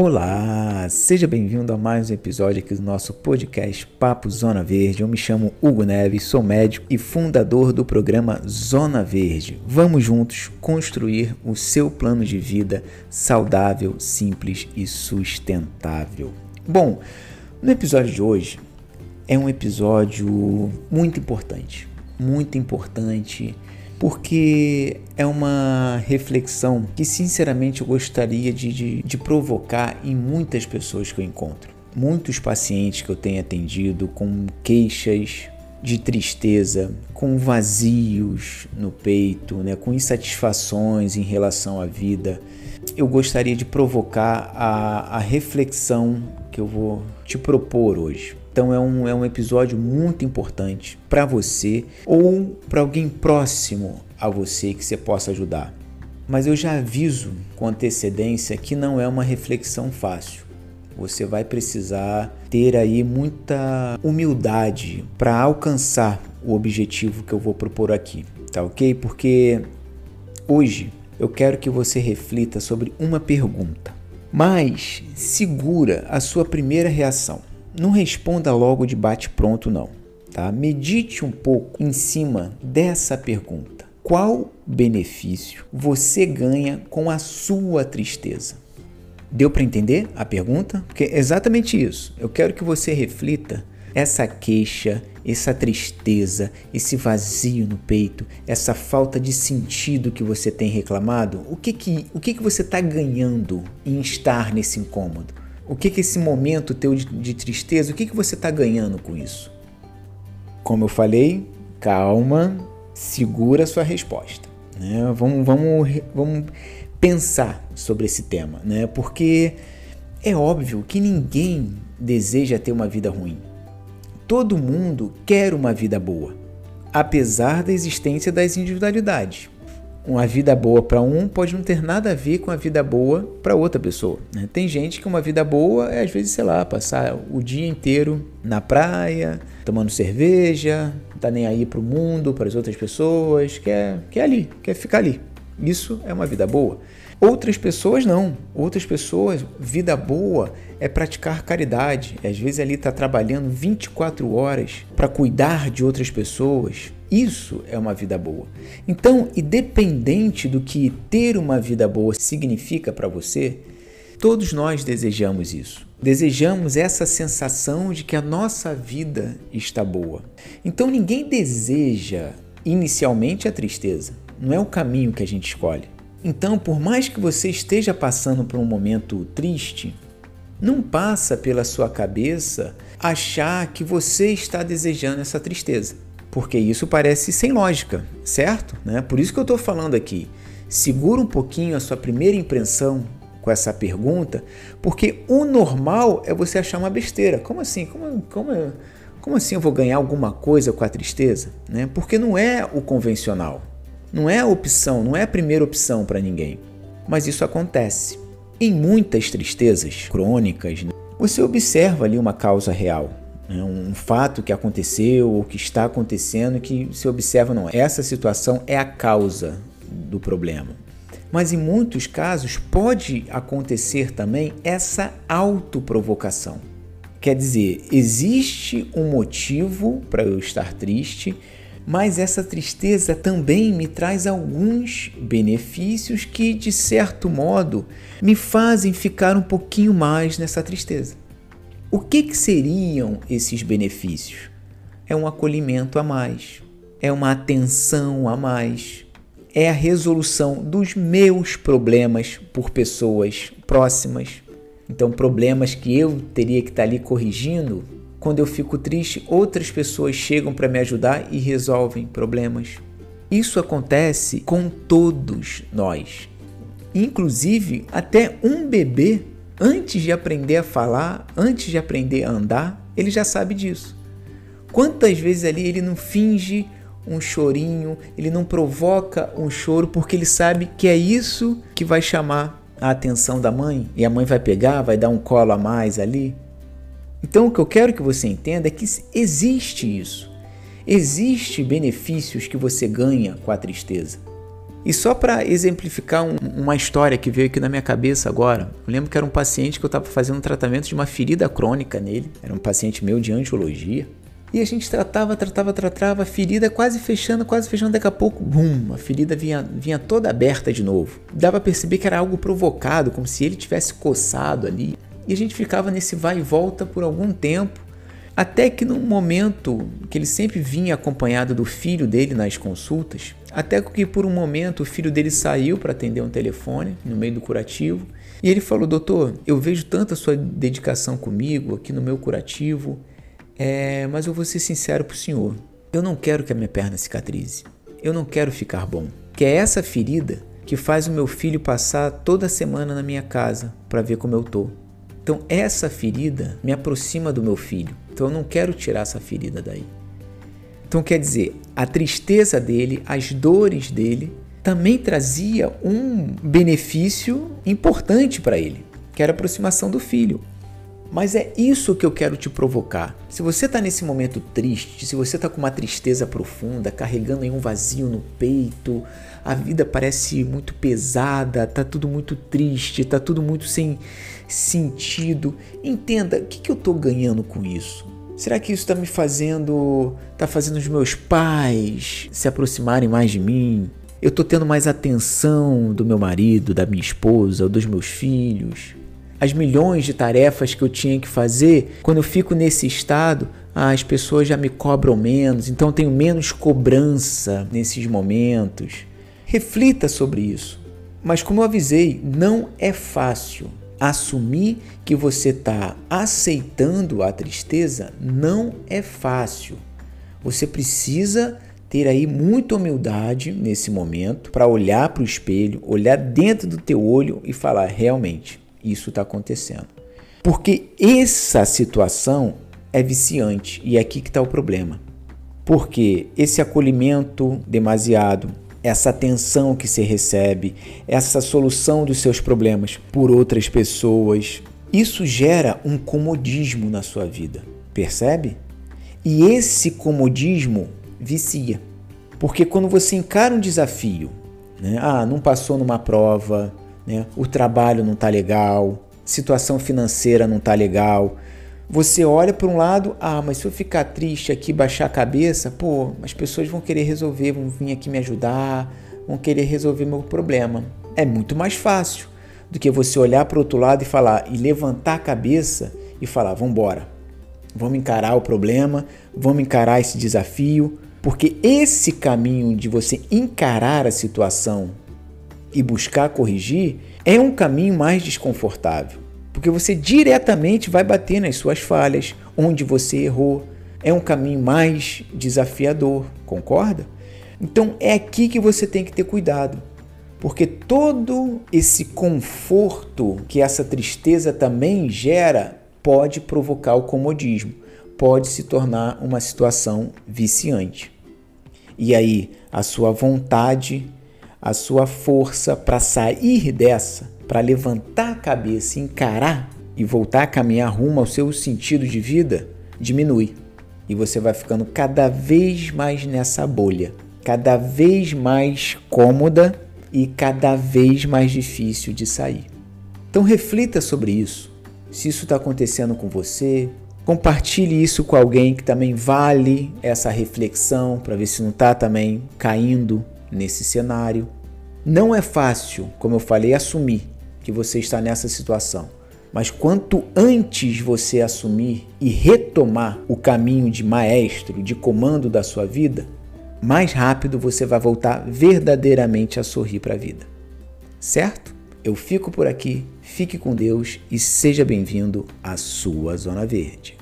Olá, seja bem-vindo a mais um episódio aqui do nosso podcast Papo Zona Verde. Eu me chamo Hugo Neves, sou médico e fundador do programa Zona Verde. Vamos juntos construir o seu plano de vida saudável, simples e sustentável. Bom, no episódio de hoje é um episódio muito importante, muito importante porque é uma reflexão que, sinceramente, eu gostaria de, de, de, provocar em muitas pessoas que eu encontro. Muitos pacientes que eu tenho atendido com queixas de tristeza, com vazios no peito, né, com insatisfações em relação à vida. Eu gostaria de provocar a, a reflexão que eu vou te propor hoje. Então é um, é um episódio muito importante para você ou para alguém próximo a você que você possa ajudar. Mas eu já aviso com antecedência que não é uma reflexão fácil. Você vai precisar ter aí muita humildade para alcançar o objetivo que eu vou propor aqui, tá ok? Porque hoje eu quero que você reflita sobre uma pergunta, mas segura a sua primeira reação. Não responda logo de bate-pronto, não. Tá? Medite um pouco em cima dessa pergunta. Qual benefício você ganha com a sua tristeza? Deu para entender a pergunta? Porque é exatamente isso. Eu quero que você reflita essa queixa, essa tristeza, esse vazio no peito, essa falta de sentido que você tem reclamado. O que que, o que, que você está ganhando em estar nesse incômodo? O que que esse momento teu de, de tristeza, o que que você está ganhando com isso? Como eu falei, calma, segura a sua resposta. Né? Vamos, vamos, vamos pensar sobre esse tema, né? porque é óbvio que ninguém deseja ter uma vida ruim. Todo mundo quer uma vida boa, apesar da existência das individualidades uma vida boa para um pode não ter nada a ver com a vida boa para outra pessoa. Né? Tem gente que uma vida boa é, às vezes, sei lá, passar o dia inteiro na praia, tomando cerveja, não tá nem aí para o mundo, para as outras pessoas, quer, quer ali, quer ficar ali. Isso é uma vida boa. Outras pessoas não. Outras pessoas, vida boa é praticar caridade. Às vezes ali está trabalhando 24 horas para cuidar de outras pessoas. Isso é uma vida boa. Então, independente do que ter uma vida boa significa para você, todos nós desejamos isso. Desejamos essa sensação de que a nossa vida está boa. Então, ninguém deseja inicialmente a tristeza. Não é o caminho que a gente escolhe. Então, por mais que você esteja passando por um momento triste, não passa pela sua cabeça achar que você está desejando essa tristeza, porque isso parece sem lógica, certo? Né? Por isso que eu estou falando aqui. Segura um pouquinho a sua primeira impressão com essa pergunta, porque o normal é você achar uma besteira. Como assim? Como, como, como assim eu vou ganhar alguma coisa com a tristeza? Né? Porque não é o convencional. Não é a opção, não é a primeira opção para ninguém. Mas isso acontece. Em muitas tristezas crônicas, né, você observa ali uma causa real, né, um fato que aconteceu ou que está acontecendo que você observa, não, essa situação é a causa do problema. Mas em muitos casos pode acontecer também essa autoprovocação. Quer dizer, existe um motivo para eu estar triste, mas essa tristeza também me traz alguns benefícios que, de certo modo, me fazem ficar um pouquinho mais nessa tristeza. O que, que seriam esses benefícios? É um acolhimento a mais, é uma atenção a mais, é a resolução dos meus problemas por pessoas próximas. Então, problemas que eu teria que estar ali corrigindo, quando eu fico triste, outras pessoas chegam para me ajudar e resolvem problemas. Isso acontece com todos nós. Inclusive, até um bebê, antes de aprender a falar, antes de aprender a andar, ele já sabe disso. Quantas vezes ali ele não finge um chorinho, ele não provoca um choro porque ele sabe que é isso que vai chamar a atenção da mãe e a mãe vai pegar, vai dar um colo a mais ali. Então o que eu quero que você entenda é que existe isso. Existe benefícios que você ganha com a tristeza. E só para exemplificar um, uma história que veio aqui na minha cabeça agora, eu lembro que era um paciente que eu estava fazendo um tratamento de uma ferida crônica nele, era um paciente meu de angiologia. E a gente tratava, tratava, tratava, a ferida quase fechando, quase fechando, daqui a pouco, bum, a ferida vinha, vinha toda aberta de novo. Dava a perceber que era algo provocado, como se ele tivesse coçado ali. E a gente ficava nesse vai e volta por algum tempo, até que num momento que ele sempre vinha acompanhado do filho dele nas consultas, até que por um momento o filho dele saiu para atender um telefone no meio do curativo, e ele falou: "Doutor, eu vejo tanta sua dedicação comigo aqui no meu curativo, é, mas eu vou ser sincero para o senhor. Eu não quero que a minha perna cicatrize. Eu não quero ficar bom. Que é essa ferida que faz o meu filho passar toda semana na minha casa para ver como eu tô. Então essa ferida me aproxima do meu filho. Então eu não quero tirar essa ferida daí. Então quer dizer, a tristeza dele, as dores dele, também trazia um benefício importante para ele, que era a aproximação do filho. Mas é isso que eu quero te provocar. Se você está nesse momento triste, se você está com uma tristeza profunda, carregando em um vazio no peito, a vida parece muito pesada, tá tudo muito triste, tá tudo muito sem sentido. Entenda, o que, que eu estou ganhando com isso? Será que isso está me fazendo, está fazendo os meus pais se aproximarem mais de mim? Eu estou tendo mais atenção do meu marido, da minha esposa, dos meus filhos? As milhões de tarefas que eu tinha que fazer, quando eu fico nesse estado, as pessoas já me cobram menos, então tenho menos cobrança nesses momentos. Reflita sobre isso. Mas como eu avisei, não é fácil assumir que você está aceitando a tristeza. Não é fácil. Você precisa ter aí muita humildade nesse momento para olhar para o espelho, olhar dentro do teu olho e falar realmente isso está acontecendo. Porque essa situação é viciante e é aqui que está o problema. Porque esse acolhimento demasiado, essa atenção que se recebe, essa solução dos seus problemas por outras pessoas, isso gera um comodismo na sua vida, percebe? E esse comodismo vicia. Porque quando você encara um desafio, né? ah, não passou numa prova, né? o trabalho não está legal, situação financeira não está legal. Você olha para um lado, ah, mas se eu ficar triste aqui, baixar a cabeça, pô, as pessoas vão querer resolver, vão vir aqui me ajudar, vão querer resolver meu problema. É muito mais fácil do que você olhar para o outro lado e falar e levantar a cabeça e falar, vamos embora, vamos encarar o problema, vamos encarar esse desafio, porque esse caminho de você encarar a situação e buscar corrigir é um caminho mais desconfortável, porque você diretamente vai bater nas suas falhas, onde você errou. É um caminho mais desafiador, concorda? Então é aqui que você tem que ter cuidado, porque todo esse conforto que essa tristeza também gera pode provocar o comodismo, pode se tornar uma situação viciante. E aí a sua vontade a sua força para sair dessa, para levantar a cabeça, encarar e voltar a caminhar rumo ao seu sentido de vida, diminui. E você vai ficando cada vez mais nessa bolha, cada vez mais cômoda e cada vez mais difícil de sair. Então reflita sobre isso. Se isso está acontecendo com você, compartilhe isso com alguém que também vale essa reflexão para ver se não está também caindo nesse cenário. Não é fácil, como eu falei, assumir que você está nessa situação. Mas quanto antes você assumir e retomar o caminho de maestro, de comando da sua vida, mais rápido você vai voltar verdadeiramente a sorrir para a vida. Certo? Eu fico por aqui, fique com Deus e seja bem-vindo à sua Zona Verde.